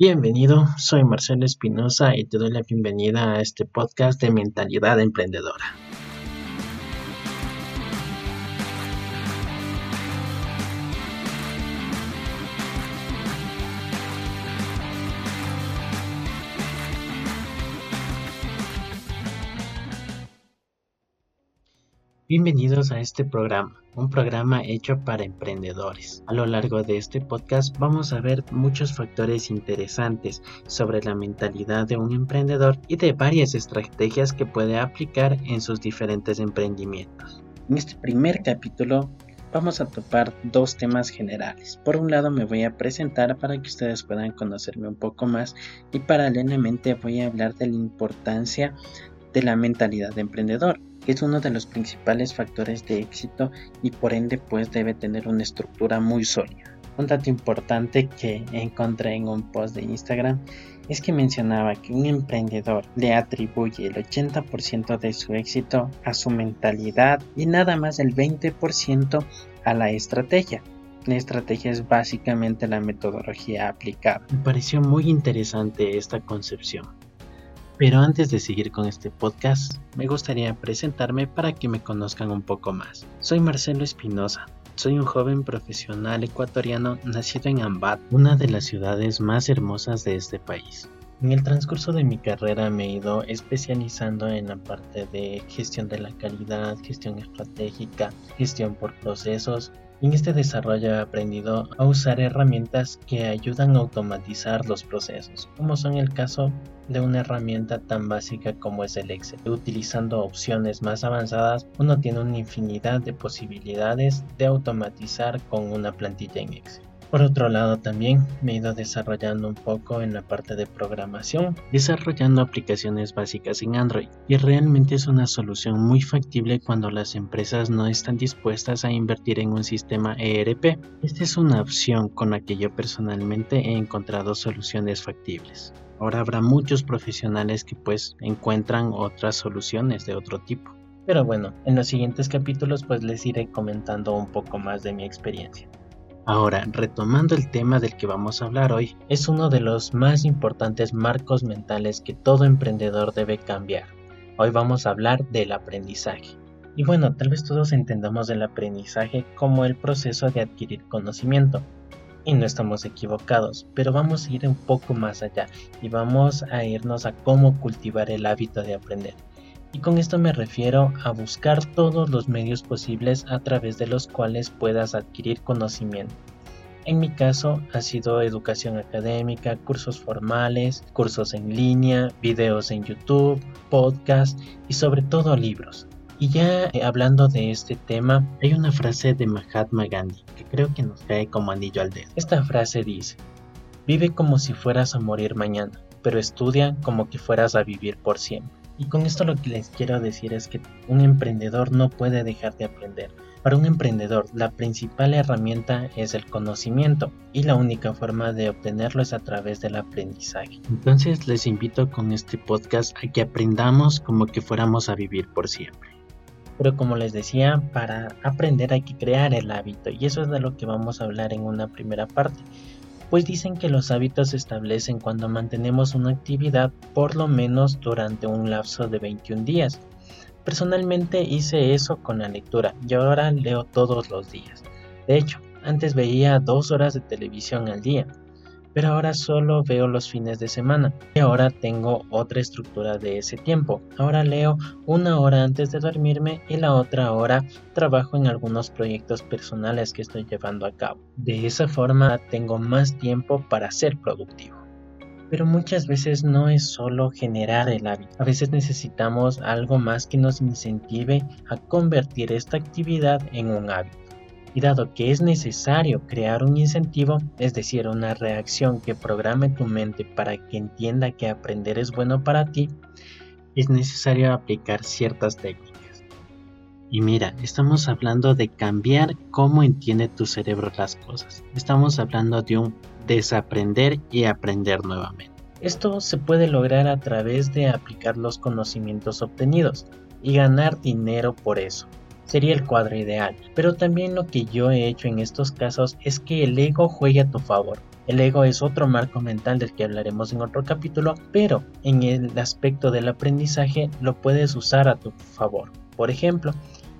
Bienvenido, soy Marcelo Espinosa y te doy la bienvenida a este podcast de Mentalidad Emprendedora. Bienvenidos a este programa, un programa hecho para emprendedores. A lo largo de este podcast vamos a ver muchos factores interesantes sobre la mentalidad de un emprendedor y de varias estrategias que puede aplicar en sus diferentes emprendimientos. En este primer capítulo vamos a topar dos temas generales. Por un lado me voy a presentar para que ustedes puedan conocerme un poco más y paralelamente voy a hablar de la importancia de la mentalidad de emprendedor es uno de los principales factores de éxito y por ende pues debe tener una estructura muy sólida. Un dato importante que encontré en un post de Instagram es que mencionaba que un emprendedor le atribuye el 80% de su éxito a su mentalidad y nada más el 20% a la estrategia. La estrategia es básicamente la metodología aplicada. Me pareció muy interesante esta concepción. Pero antes de seguir con este podcast, me gustaría presentarme para que me conozcan un poco más. Soy Marcelo Espinosa. Soy un joven profesional ecuatoriano nacido en Ambat, una de las ciudades más hermosas de este país. En el transcurso de mi carrera me he ido especializando en la parte de gestión de la calidad, gestión estratégica, gestión por procesos en este desarrollo he aprendido a usar herramientas que ayudan a automatizar los procesos, como son el caso de una herramienta tan básica como es el Excel. Utilizando opciones más avanzadas, uno tiene una infinidad de posibilidades de automatizar con una plantilla en Excel. Por otro lado también me he ido desarrollando un poco en la parte de programación, desarrollando aplicaciones básicas en Android y realmente es una solución muy factible cuando las empresas no están dispuestas a invertir en un sistema ERP. Esta es una opción con la que yo personalmente he encontrado soluciones factibles. Ahora habrá muchos profesionales que pues encuentran otras soluciones de otro tipo. Pero bueno, en los siguientes capítulos pues les iré comentando un poco más de mi experiencia. Ahora, retomando el tema del que vamos a hablar hoy, es uno de los más importantes marcos mentales que todo emprendedor debe cambiar. Hoy vamos a hablar del aprendizaje. Y bueno, tal vez todos entendamos el aprendizaje como el proceso de adquirir conocimiento. Y no estamos equivocados, pero vamos a ir un poco más allá y vamos a irnos a cómo cultivar el hábito de aprender. Y con esto me refiero a buscar todos los medios posibles a través de los cuales puedas adquirir conocimiento. En mi caso ha sido educación académica, cursos formales, cursos en línea, videos en YouTube, podcast y sobre todo libros. Y ya eh, hablando de este tema, hay una frase de Mahatma Gandhi que creo que nos cae como anillo al dedo. Esta frase dice, vive como si fueras a morir mañana, pero estudia como que fueras a vivir por siempre. Y con esto lo que les quiero decir es que un emprendedor no puede dejar de aprender. Para un emprendedor, la principal herramienta es el conocimiento y la única forma de obtenerlo es a través del aprendizaje. Entonces les invito con este podcast a que aprendamos como que fuéramos a vivir por siempre. Pero como les decía, para aprender hay que crear el hábito y eso es de lo que vamos a hablar en una primera parte pues dicen que los hábitos se establecen cuando mantenemos una actividad por lo menos durante un lapso de 21 días. Personalmente hice eso con la lectura y ahora leo todos los días. De hecho, antes veía dos horas de televisión al día, pero ahora solo veo los fines de semana y ahora tengo otra estructura de ese tiempo. Ahora leo una hora antes de dormirme y la otra hora trabajo en algunos proyectos personales que estoy llevando a cabo. De esa forma tengo más tiempo para ser productivo. Pero muchas veces no es solo generar el hábito. A veces necesitamos algo más que nos incentive a convertir esta actividad en un hábito. Y dado que es necesario crear un incentivo, es decir, una reacción que programe tu mente para que entienda que aprender es bueno para ti, es necesario aplicar ciertas técnicas. Y mira, estamos hablando de cambiar cómo entiende tu cerebro las cosas. Estamos hablando de un desaprender y aprender nuevamente. Esto se puede lograr a través de aplicar los conocimientos obtenidos y ganar dinero por eso. Sería el cuadro ideal. Pero también lo que yo he hecho en estos casos es que el ego juegue a tu favor. El ego es otro marco mental del que hablaremos en otro capítulo, pero en el aspecto del aprendizaje lo puedes usar a tu favor. Por ejemplo,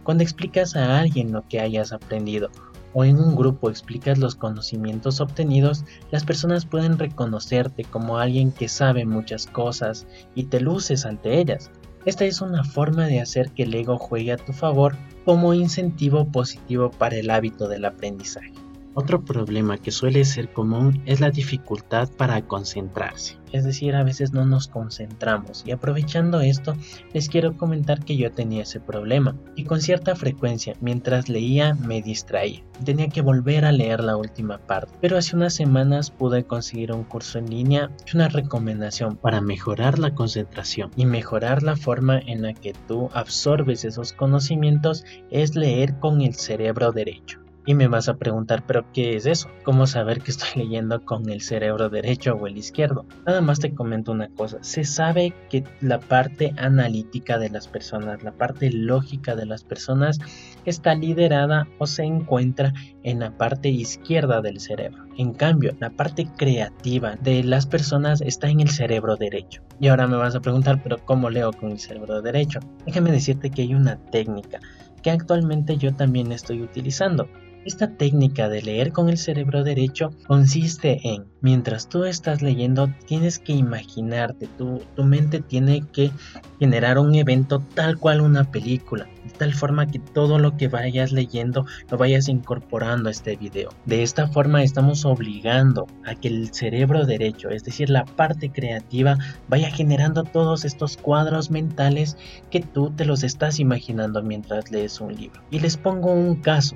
cuando explicas a alguien lo que hayas aprendido o en un grupo explicas los conocimientos obtenidos, las personas pueden reconocerte como alguien que sabe muchas cosas y te luces ante ellas. Esta es una forma de hacer que el ego juegue a tu favor como incentivo positivo para el hábito del aprendizaje. Otro problema que suele ser común es la dificultad para concentrarse. Es decir, a veces no nos concentramos y aprovechando esto les quiero comentar que yo tenía ese problema y con cierta frecuencia mientras leía me distraía. Tenía que volver a leer la última parte, pero hace unas semanas pude conseguir un curso en línea y una recomendación para mejorar la concentración y mejorar la forma en la que tú absorbes esos conocimientos es leer con el cerebro derecho. Y me vas a preguntar, ¿pero qué es eso? ¿Cómo saber que estoy leyendo con el cerebro derecho o el izquierdo? Nada más te comento una cosa. Se sabe que la parte analítica de las personas, la parte lógica de las personas, está liderada o se encuentra en la parte izquierda del cerebro. En cambio, la parte creativa de las personas está en el cerebro derecho. Y ahora me vas a preguntar, ¿pero cómo leo con el cerebro derecho? Déjame decirte que hay una técnica que actualmente yo también estoy utilizando. Esta técnica de leer con el cerebro derecho consiste en, mientras tú estás leyendo, tienes que imaginarte, tu, tu mente tiene que generar un evento tal cual una película, de tal forma que todo lo que vayas leyendo lo vayas incorporando a este video. De esta forma estamos obligando a que el cerebro derecho, es decir, la parte creativa, vaya generando todos estos cuadros mentales que tú te los estás imaginando mientras lees un libro. Y les pongo un caso.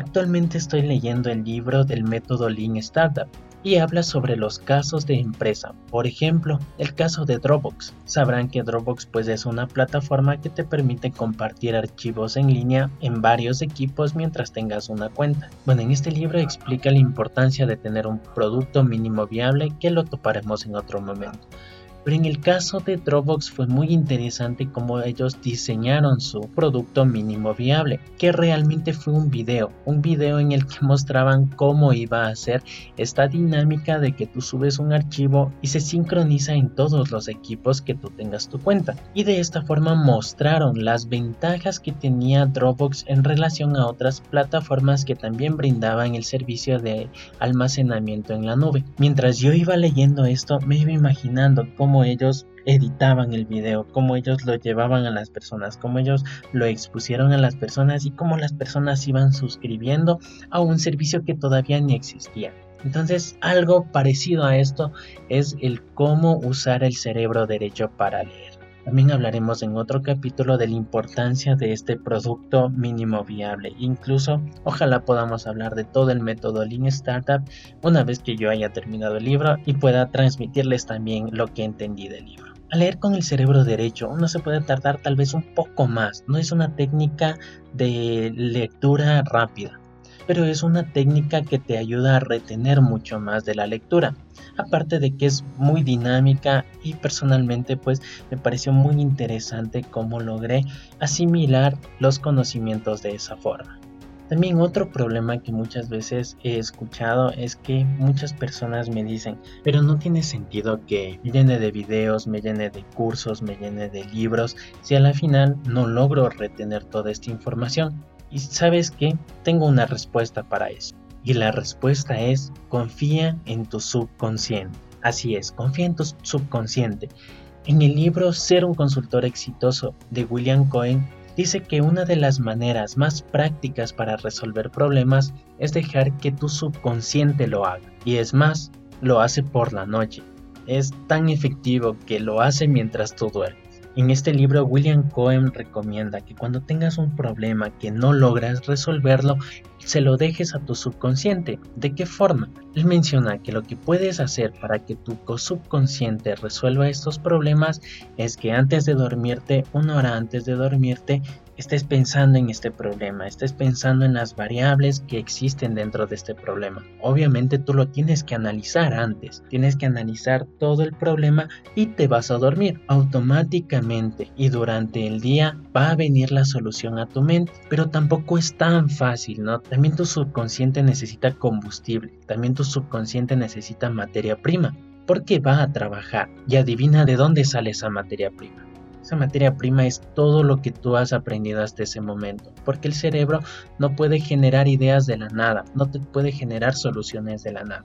Actualmente estoy leyendo el libro del método Lean Startup y habla sobre los casos de empresa. Por ejemplo, el caso de Dropbox. Sabrán que Dropbox pues es una plataforma que te permite compartir archivos en línea en varios equipos mientras tengas una cuenta. Bueno, en este libro explica la importancia de tener un producto mínimo viable que lo toparemos en otro momento. Pero en el caso de Dropbox fue muy interesante cómo ellos diseñaron su producto mínimo viable, que realmente fue un video, un video en el que mostraban cómo iba a ser esta dinámica de que tú subes un archivo y se sincroniza en todos los equipos que tú tengas tu cuenta. Y de esta forma mostraron las ventajas que tenía Dropbox en relación a otras plataformas que también brindaban el servicio de almacenamiento en la nube. Mientras yo iba leyendo esto, me iba imaginando cómo cómo ellos editaban el video, cómo ellos lo llevaban a las personas, cómo ellos lo expusieron a las personas y cómo las personas iban suscribiendo a un servicio que todavía ni existía. Entonces, algo parecido a esto es el cómo usar el cerebro derecho para leer. También hablaremos en otro capítulo de la importancia de este producto mínimo viable. Incluso, ojalá podamos hablar de todo el método Lean Startup una vez que yo haya terminado el libro y pueda transmitirles también lo que entendí del libro. Al leer con el cerebro derecho uno se puede tardar tal vez un poco más. No es una técnica de lectura rápida, pero es una técnica que te ayuda a retener mucho más de la lectura aparte de que es muy dinámica y personalmente pues me pareció muy interesante cómo logré asimilar los conocimientos de esa forma. También otro problema que muchas veces he escuchado es que muchas personas me dicen, pero no tiene sentido que me llene de videos, me llene de cursos, me llene de libros, si a la final no logro retener toda esta información. Y sabes que tengo una respuesta para eso. Y la respuesta es confía en tu subconsciente. Así es, confía en tu subconsciente. En el libro Ser un consultor exitoso de William Cohen dice que una de las maneras más prácticas para resolver problemas es dejar que tu subconsciente lo haga. Y es más, lo hace por la noche. Es tan efectivo que lo hace mientras tú duermes. En este libro, William Cohen recomienda que cuando tengas un problema que no logras resolverlo, se lo dejes a tu subconsciente. ¿De qué forma? Él menciona que lo que puedes hacer para que tu subconsciente resuelva estos problemas es que antes de dormirte, una hora antes de dormirte, estés pensando en este problema, estés pensando en las variables que existen dentro de este problema. Obviamente tú lo tienes que analizar antes, tienes que analizar todo el problema y te vas a dormir automáticamente y durante el día va a venir la solución a tu mente, pero tampoco es tan fácil, ¿no? También tu subconsciente necesita combustible, también tu subconsciente necesita materia prima porque va a trabajar y adivina de dónde sale esa materia prima esa materia prima es todo lo que tú has aprendido hasta ese momento, porque el cerebro no puede generar ideas de la nada, no te puede generar soluciones de la nada.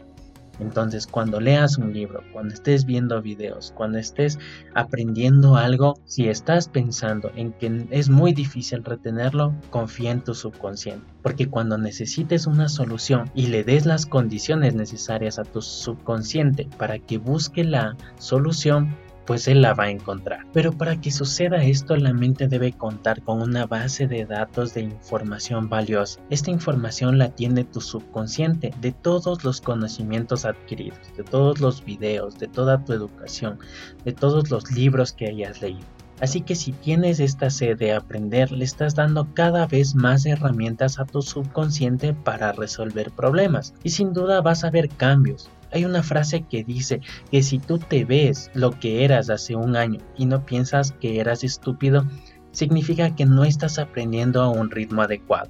Entonces, cuando leas un libro, cuando estés viendo videos, cuando estés aprendiendo algo, si estás pensando en que es muy difícil retenerlo, confía en tu subconsciente. Porque cuando necesites una solución y le des las condiciones necesarias a tu subconsciente para que busque la solución, pues él la va a encontrar. Pero para que suceda esto, la mente debe contar con una base de datos de información valiosa. Esta información la tiene tu subconsciente de todos los conocimientos adquiridos, de todos los videos, de toda tu educación, de todos los libros que hayas leído. Así que si tienes esta sed de aprender, le estás dando cada vez más herramientas a tu subconsciente para resolver problemas. Y sin duda vas a ver cambios. Hay una frase que dice que si tú te ves lo que eras hace un año y no piensas que eras estúpido, significa que no estás aprendiendo a un ritmo adecuado.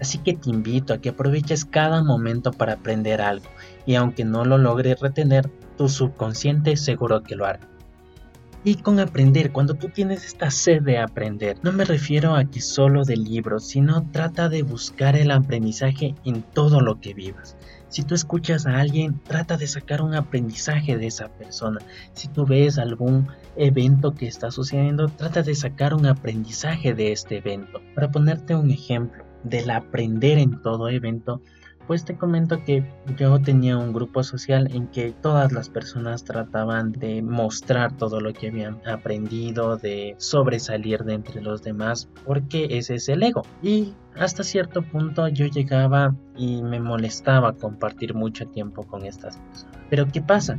Así que te invito a que aproveches cada momento para aprender algo y aunque no lo logres retener, tu subconsciente seguro que lo hará. Y con aprender, cuando tú tienes esta sed de aprender, no me refiero a que solo de libros, sino trata de buscar el aprendizaje en todo lo que vivas. Si tú escuchas a alguien, trata de sacar un aprendizaje de esa persona. Si tú ves algún evento que está sucediendo, trata de sacar un aprendizaje de este evento. Para ponerte un ejemplo del aprender en todo evento, pues te comento que yo tenía un grupo social en que todas las personas trataban de mostrar todo lo que habían aprendido, de sobresalir de entre los demás, porque ese es el ego. Y hasta cierto punto yo llegaba y me molestaba compartir mucho tiempo con estas personas. Pero ¿qué pasa?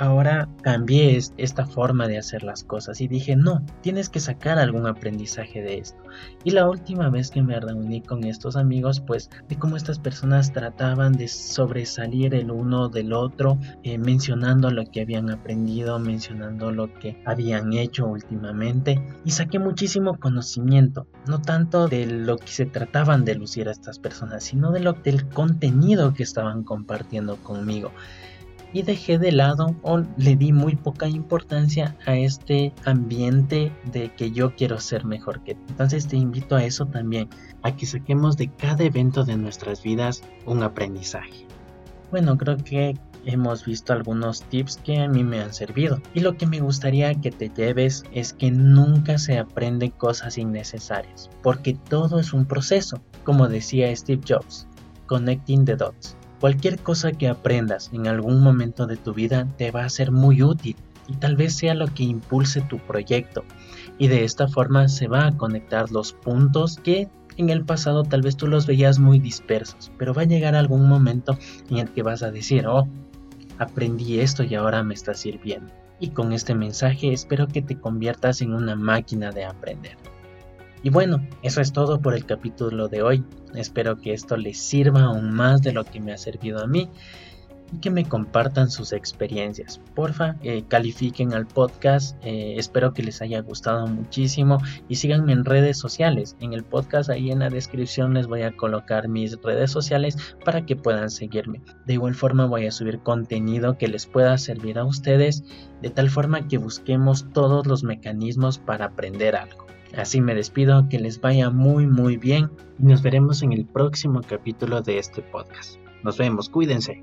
Ahora cambié esta forma de hacer las cosas y dije, no, tienes que sacar algún aprendizaje de esto. Y la última vez que me reuní con estos amigos, pues de cómo estas personas trataban de sobresalir el uno del otro, eh, mencionando lo que habían aprendido, mencionando lo que habían hecho últimamente. Y saqué muchísimo conocimiento, no tanto de lo que se trataban de lucir a estas personas, sino de lo, del contenido que estaban compartiendo conmigo y dejé de lado o le di muy poca importancia a este ambiente de que yo quiero ser mejor que tú. Entonces te invito a eso también, a que saquemos de cada evento de nuestras vidas un aprendizaje. Bueno, creo que hemos visto algunos tips que a mí me han servido. Y lo que me gustaría que te lleves es que nunca se aprende cosas innecesarias, porque todo es un proceso, como decía Steve Jobs, connecting the dots. Cualquier cosa que aprendas en algún momento de tu vida te va a ser muy útil y tal vez sea lo que impulse tu proyecto. Y de esta forma se va a conectar los puntos que en el pasado tal vez tú los veías muy dispersos, pero va a llegar algún momento en el que vas a decir, oh, aprendí esto y ahora me está sirviendo. Y con este mensaje espero que te conviertas en una máquina de aprender. Y bueno, eso es todo por el capítulo de hoy. Espero que esto les sirva aún más de lo que me ha servido a mí y que me compartan sus experiencias. Porfa, eh, califiquen al podcast. Eh, espero que les haya gustado muchísimo y síganme en redes sociales. En el podcast ahí en la descripción les voy a colocar mis redes sociales para que puedan seguirme. De igual forma voy a subir contenido que les pueda servir a ustedes de tal forma que busquemos todos los mecanismos para aprender algo. Así me despido, que les vaya muy muy bien y nos veremos en el próximo capítulo de este podcast. Nos vemos, cuídense.